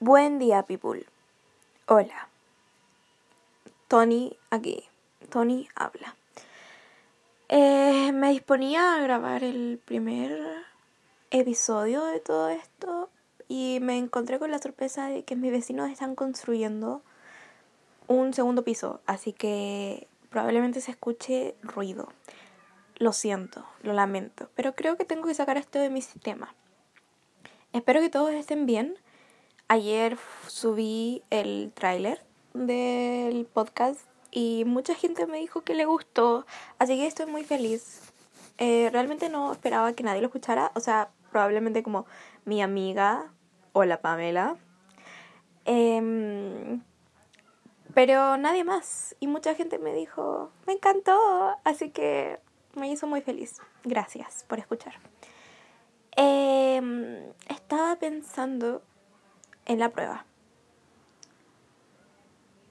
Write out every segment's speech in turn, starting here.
Buen día, people. Hola. Tony aquí. Tony habla. Eh, me disponía a grabar el primer episodio de todo esto y me encontré con la sorpresa de que mis vecinos están construyendo un segundo piso, así que probablemente se escuche ruido. Lo siento, lo lamento, pero creo que tengo que sacar esto de mi sistema. Espero que todos estén bien. Ayer subí el tráiler del podcast y mucha gente me dijo que le gustó, así que estoy muy feliz. Eh, realmente no esperaba que nadie lo escuchara, o sea, probablemente como mi amiga o la Pamela. Em, pero nadie más. Y mucha gente me dijo, me encantó, así que me hizo muy feliz. Gracias por escuchar. Em, estaba pensando en la prueba.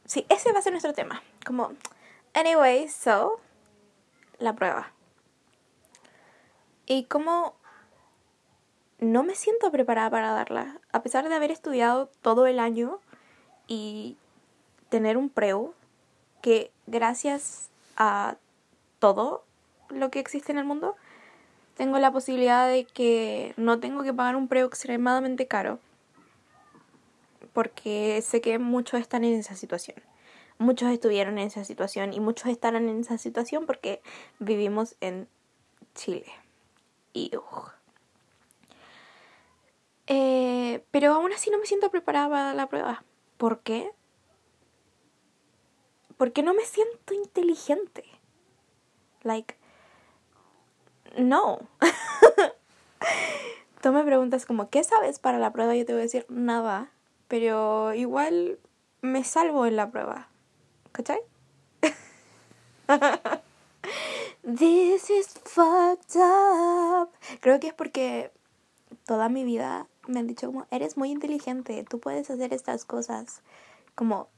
Sí, ese va a ser nuestro tema. Como, anyway, so, la prueba. Y como no me siento preparada para darla, a pesar de haber estudiado todo el año y tener un preu que gracias a todo lo que existe en el mundo, tengo la posibilidad de que no tengo que pagar un preu extremadamente caro porque sé que muchos están en esa situación. Muchos estuvieron en esa situación y muchos estarán en esa situación porque vivimos en Chile. Y eh, pero aún así no me siento preparada para la prueba. ¿Por qué? Porque no me siento inteligente. Like, no. Tú me preguntas como, ¿qué sabes para la prueba? Yo te voy a decir nada pero igual me salvo en la prueba. ¿Cachai? This is fucked up. Creo que es porque toda mi vida me han dicho como, eres muy inteligente, tú puedes hacer estas cosas. Como,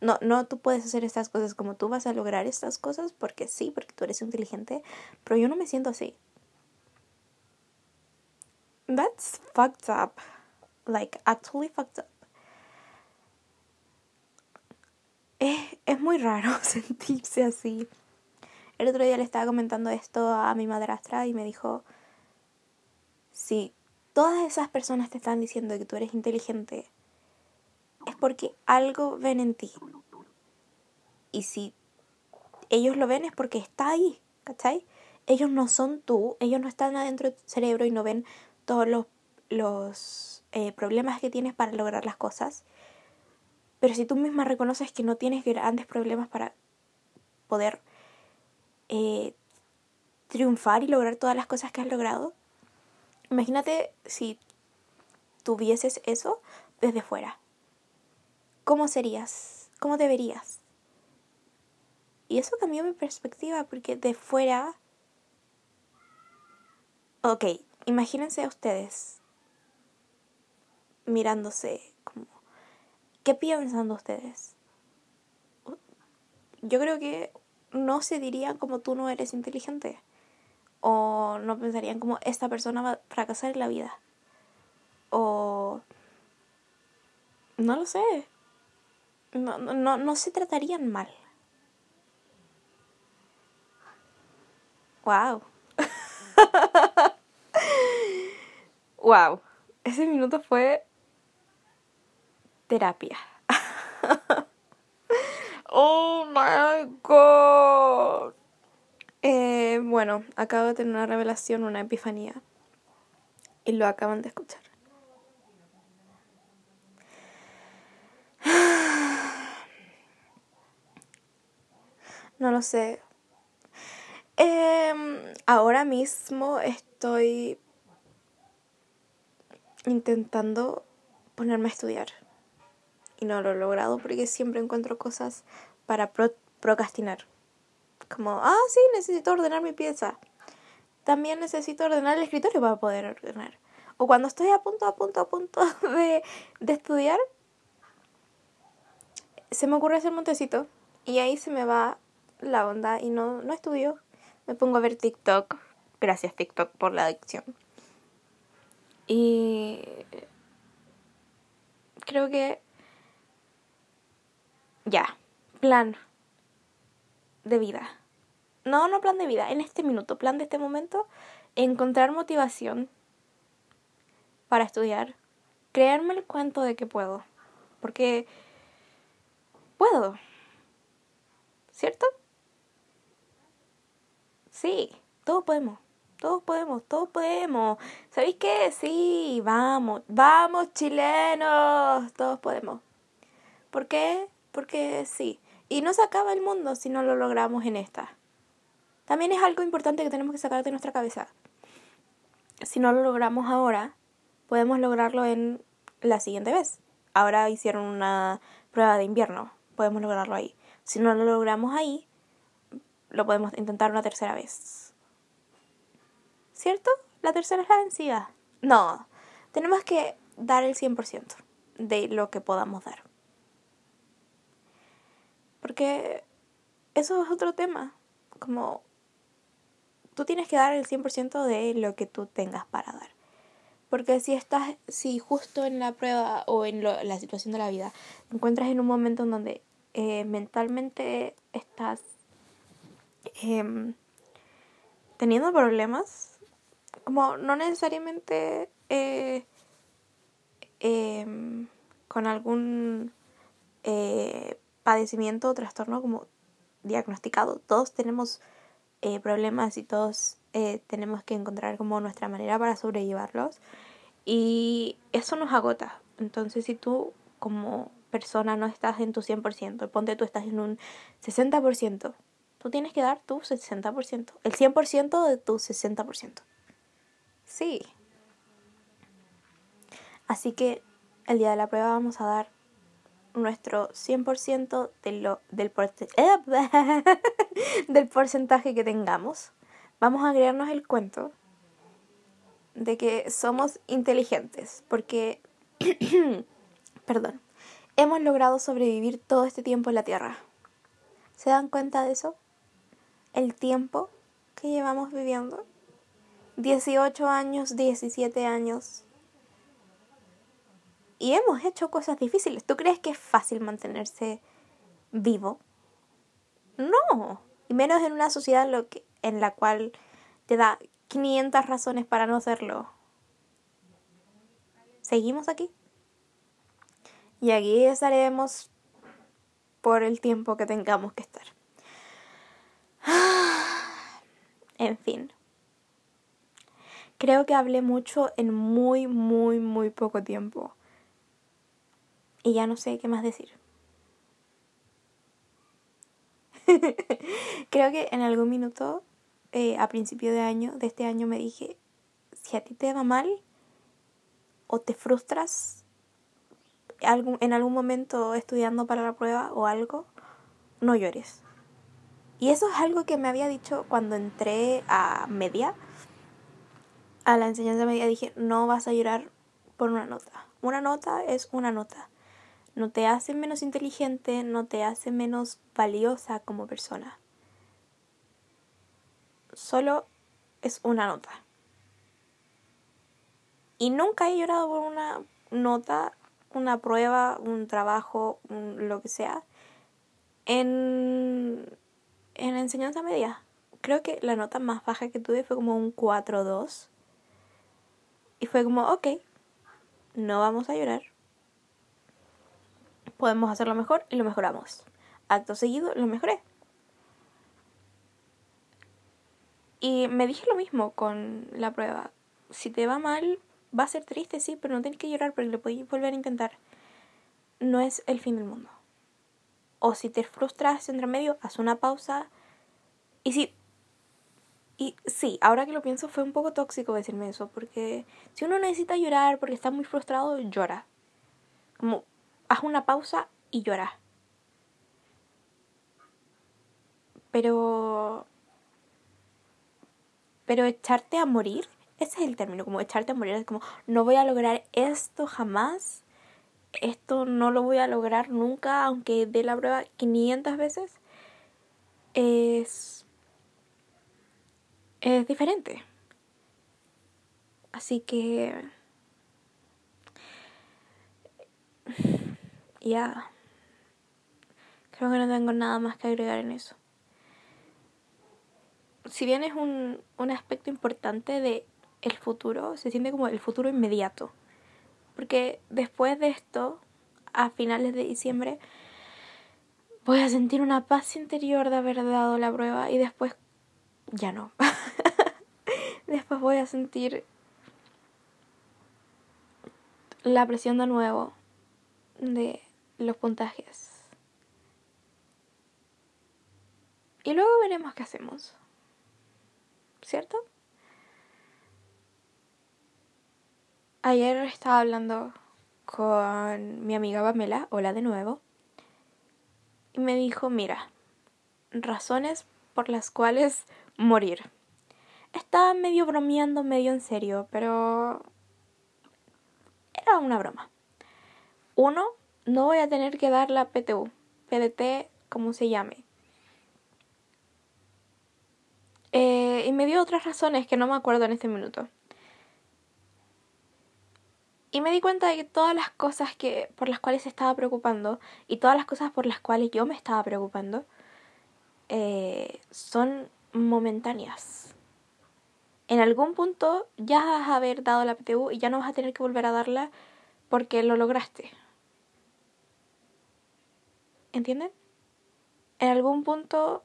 no, no tú puedes hacer estas cosas como tú vas a lograr estas cosas porque sí, porque tú eres inteligente, pero yo no me siento así. That's fucked up. Like, actually fucked up. Es, muy raro sentirse así. El otro día le estaba comentando esto a mi madrastra y me dijo, si todas esas personas te están diciendo que tú eres inteligente, es porque algo ven en ti. Y si ellos lo ven es porque está ahí, ¿cachai? Ellos no son tú, ellos no están adentro de tu cerebro y no ven todos los, los eh, problemas que tienes para lograr las cosas. Pero si tú misma reconoces que no tienes grandes problemas para poder eh, triunfar y lograr todas las cosas que has logrado, imagínate si tuvieses eso desde fuera. ¿Cómo serías? ¿Cómo deberías? Y eso cambió mi perspectiva porque de fuera... Ok, imagínense a ustedes mirándose ¿Qué piensan ustedes? Yo creo que no se dirían como tú no eres inteligente. O no pensarían como esta persona va a fracasar en la vida. O... No lo sé. No, no, no se tratarían mal. Wow. wow. Ese minuto fue terapia. oh my god. Eh, bueno, acabo de tener una revelación, una epifanía. Y lo acaban de escuchar. No lo sé. Em, ahora mismo estoy intentando ponerme a estudiar y no lo he logrado porque siempre encuentro cosas para procrastinar. Como, ah, sí, necesito ordenar mi pieza. También necesito ordenar el escritorio para poder ordenar. O cuando estoy a punto, a punto, a punto de, de estudiar, se me ocurre hacer montecito y ahí se me va la onda y no, no estudio. Me pongo a ver TikTok. Gracias TikTok por la adicción. Y creo que... Ya, plan de vida. No, no plan de vida, en este minuto, plan de este momento, encontrar motivación para estudiar, creerme el cuento de que puedo, porque puedo, ¿cierto? Sí, todos podemos. Todos podemos, todos podemos. ¿Sabéis qué? Sí, vamos, vamos chilenos, todos podemos. ¿Por qué? Porque sí. Y no se acaba el mundo si no lo logramos en esta. También es algo importante que tenemos que sacar de nuestra cabeza. Si no lo logramos ahora, podemos lograrlo en la siguiente vez. Ahora hicieron una prueba de invierno, podemos lograrlo ahí. Si no lo logramos ahí, lo podemos intentar una tercera vez. ¿Cierto? La tercera es la vencida. No, tenemos que dar el 100% de lo que podamos dar. Porque eso es otro tema. Como tú tienes que dar el 100% de lo que tú tengas para dar. Porque si estás, si justo en la prueba o en la situación de la vida te encuentras en un momento en donde eh, mentalmente estás em, teniendo problemas, como no necesariamente eh, em, con algún eh, padecimiento o trastorno como diagnosticado. Todos tenemos eh, problemas y todos eh, tenemos que encontrar como nuestra manera para sobrellevarlos. Y eso nos agota. Entonces si tú como persona no estás en tu 100%, ponte tú estás en un 60%, tú tienes que dar tu 60%, el 100% de tu 60%. Sí. Así que el día de la prueba vamos a dar nuestro 100% de lo, del, del porcentaje que tengamos. Vamos a crearnos el cuento de que somos inteligentes, porque, perdón, hemos logrado sobrevivir todo este tiempo en la Tierra. ¿Se dan cuenta de eso? El tiempo que llevamos viviendo. 18 años, 17 años, y hemos hecho cosas difíciles. ¿Tú crees que es fácil mantenerse vivo? No. Y menos en una sociedad lo que, en la cual te da 500 razones para no hacerlo. ¿Seguimos aquí? Y aquí estaremos por el tiempo que tengamos que estar. En fin. Creo que hablé mucho en muy, muy, muy poco tiempo. Y ya no sé qué más decir. Creo que en algún minuto, eh, a principio de año, de este año, me dije, si a ti te va mal o te frustras en algún momento estudiando para la prueba o algo, no llores. Y eso es algo que me había dicho cuando entré a media, a la enseñanza media, dije, no vas a llorar por una nota. Una nota es una nota no te hace menos inteligente, no te hace menos valiosa como persona. Solo es una nota. Y nunca he llorado por una nota, una prueba, un trabajo, lo que sea, en, en enseñanza media. Creo que la nota más baja que tuve fue como un 4-2. Y fue como, ok, no vamos a llorar podemos hacerlo mejor y lo mejoramos. Acto seguido, lo mejoré. Y me dije lo mismo con la prueba. Si te va mal, va a ser triste, sí, pero no tienes que llorar porque lo puedes volver a intentar. No es el fin del mundo. O si te frustras entre medio, haz una pausa. Y si. Y sí, ahora que lo pienso, fue un poco tóxico decirme eso, porque si uno necesita llorar porque está muy frustrado, llora. Como haz una pausa y llora. Pero... Pero echarte a morir, ese es el término, como echarte a morir, es como, no voy a lograr esto jamás, esto no lo voy a lograr nunca, aunque dé la prueba 500 veces, es... es diferente. Así que ya. Creo que no tengo nada más que agregar en eso. Si bien es un, un aspecto importante de el futuro, se siente como el futuro inmediato. Porque después de esto, a finales de diciembre, voy a sentir una paz interior de haber dado la prueba y después ya no. después voy a sentir la presión de nuevo de los puntajes. Y luego veremos qué hacemos. ¿Cierto? Ayer estaba hablando con mi amiga Pamela, hola de nuevo, y me dijo, mira, razones por las cuales morir. Estaba medio bromeando, medio en serio, pero era una broma. Uno, no voy a tener que dar la PTU, PDT, como se llame. Eh, y me dio otras razones que no me acuerdo en este minuto. Y me di cuenta de que todas las cosas que, por las cuales estaba preocupando y todas las cosas por las cuales yo me estaba preocupando eh, son momentáneas. En algún punto ya vas a haber dado la PTU y ya no vas a tener que volver a darla porque lo lograste. ¿Entienden? En algún punto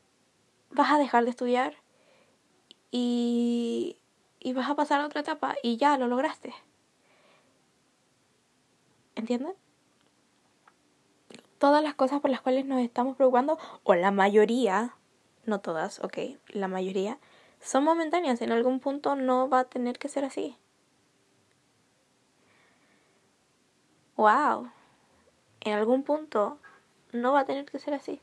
vas a dejar de estudiar y, y vas a pasar a otra etapa y ya lo lograste. ¿Entienden? Todas las cosas por las cuales nos estamos preocupando, o la mayoría, no todas, ok, la mayoría, son momentáneas. En algún punto no va a tener que ser así. Wow. En algún punto no va a tener que ser así.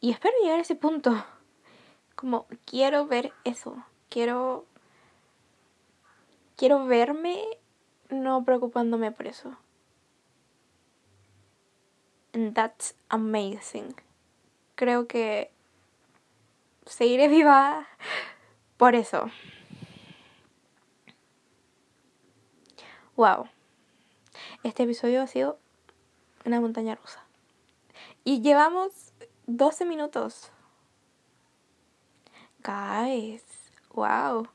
Y espero llegar a ese punto. Como quiero ver eso. Quiero quiero verme no preocupándome por eso. And that's amazing. Creo que seguiré viva por eso. Wow. Este episodio ha sido una montaña rusa. Y llevamos 12 minutos. Guys, wow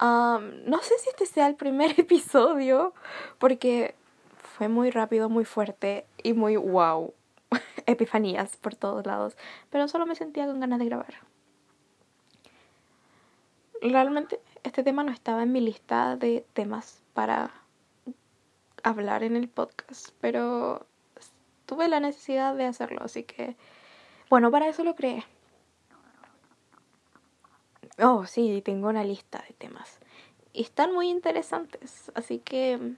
no sé si este sea el primer episodio, porque fue muy rápido, muy fuerte y muy wow. Epifanías por todos lados. Pero solo me sentía con ganas de grabar. Realmente este tema no estaba en mi lista de temas para hablar en el podcast, pero tuve la necesidad de hacerlo, así que bueno, para eso lo creé. Oh, sí, tengo una lista de temas. Y están muy interesantes, así que...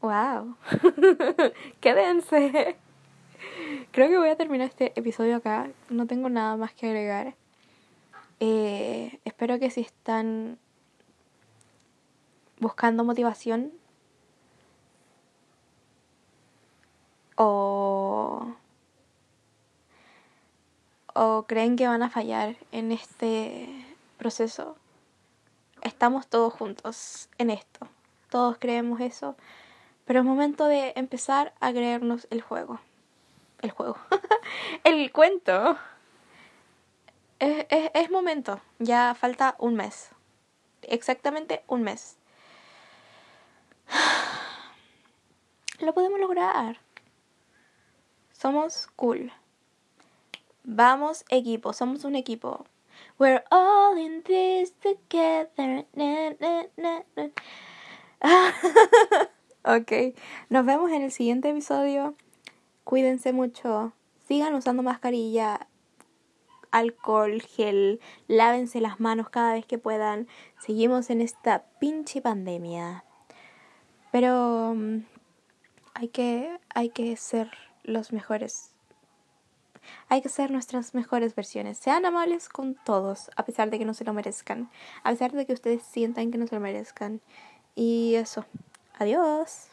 ¡Wow! ¡Quédense! Creo que voy a terminar este episodio acá. No tengo nada más que agregar. Eh, espero que si están buscando motivación o o creen que van a fallar en este proceso, estamos todos juntos en esto. Todos creemos eso. Pero es momento de empezar a creernos el juego. El juego. el cuento. Es, es, es momento. Ya falta un mes. Exactamente un mes. Lo podemos lograr. Somos cool. Vamos equipo, somos un equipo. We're all in this together. ok, nos vemos en el siguiente episodio. Cuídense mucho. Sigan usando mascarilla, alcohol, gel. Lávense las manos cada vez que puedan. Seguimos en esta pinche pandemia. Pero um, hay que, hay que ser los mejores hay que ser nuestras mejores versiones. Sean amables con todos, a pesar de que no se lo merezcan. A pesar de que ustedes sientan que no se lo merezcan. Y eso. Adiós.